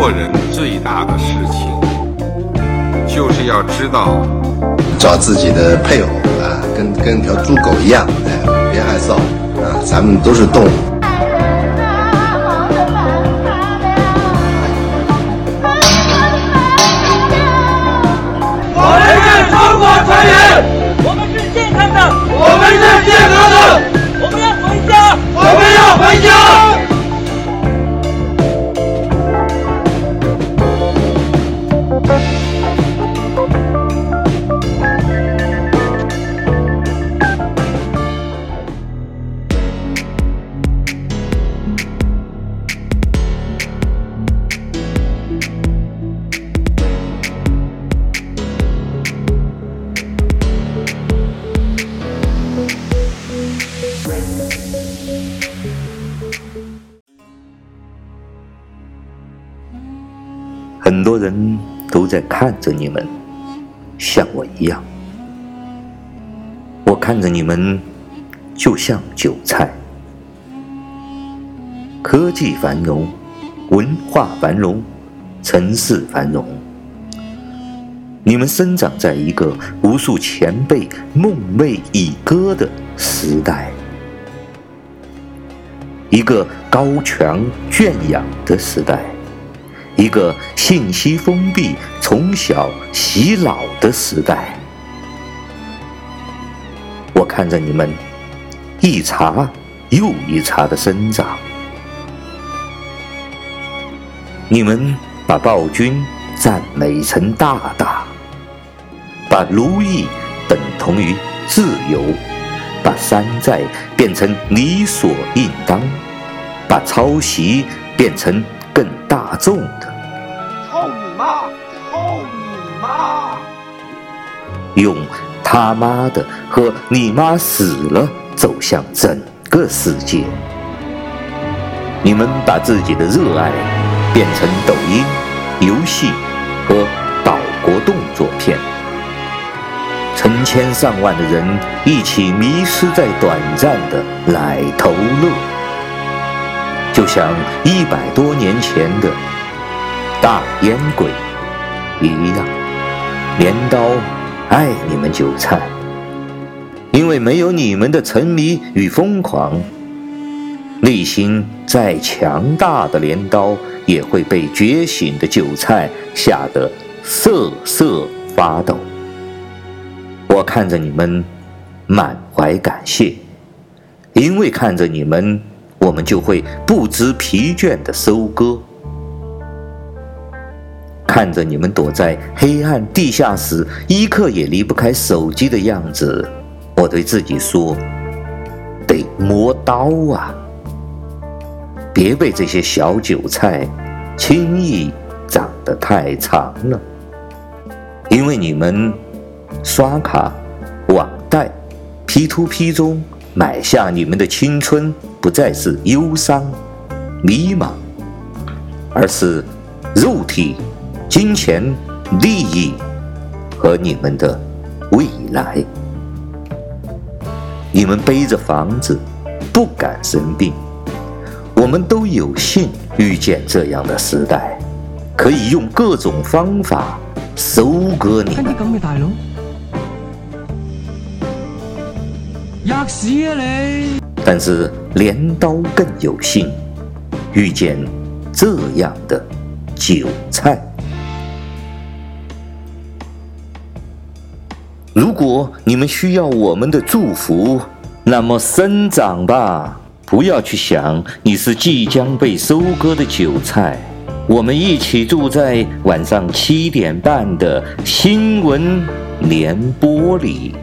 做人最大的事情，就是要知道找自己的配偶啊，跟跟条猪狗一样，哎，别害臊啊，咱们都是动物。很多人都在看着你们，像我一样。我看着你们，就像韭菜。科技繁荣，文化繁荣，城市繁荣。你们生长在一个无数前辈梦寐以歌的时代，一个高墙圈养的时代。一个信息封闭、从小洗脑的时代，我看着你们一茬又一茬的生长，你们把暴君赞美成大大，把奴役等同于自由，把山寨变成理所应当，把抄袭变成更大众的。操你妈！操你妈！用他妈的和你妈死了走向整个世界。你们把自己的热爱变成抖音、游戏和岛国动作片，成千上万的人一起迷失在短暂的奶头乐，就像一百多年前的。大烟鬼一样，镰刀爱你们韭菜，因为没有你们的沉迷与疯狂，内心再强大的镰刀也会被觉醒的韭菜吓得瑟瑟发抖。我看着你们，满怀感谢，因为看着你们，我们就会不知疲倦地收割。看着你们躲在黑暗地下室，一刻也离不开手机的样子，我对自己说：得磨刀啊！别被这些小韭菜轻易长得太长了。因为你们刷卡、网贷、P2P 中买下你们的青春，不再是忧伤、迷茫，而是肉体。金钱、利益和你们的未来，你们背着房子不敢生病，我们都有幸遇见这样的时代，可以用各种方法收割你们。咁嘅大佬，吔屎啊你！但是镰刀更有幸遇见这样的韭菜。如果你们需要我们的祝福，那么生长吧！不要去想你是即将被收割的韭菜。我们一起住在晚上七点半的新闻联播里。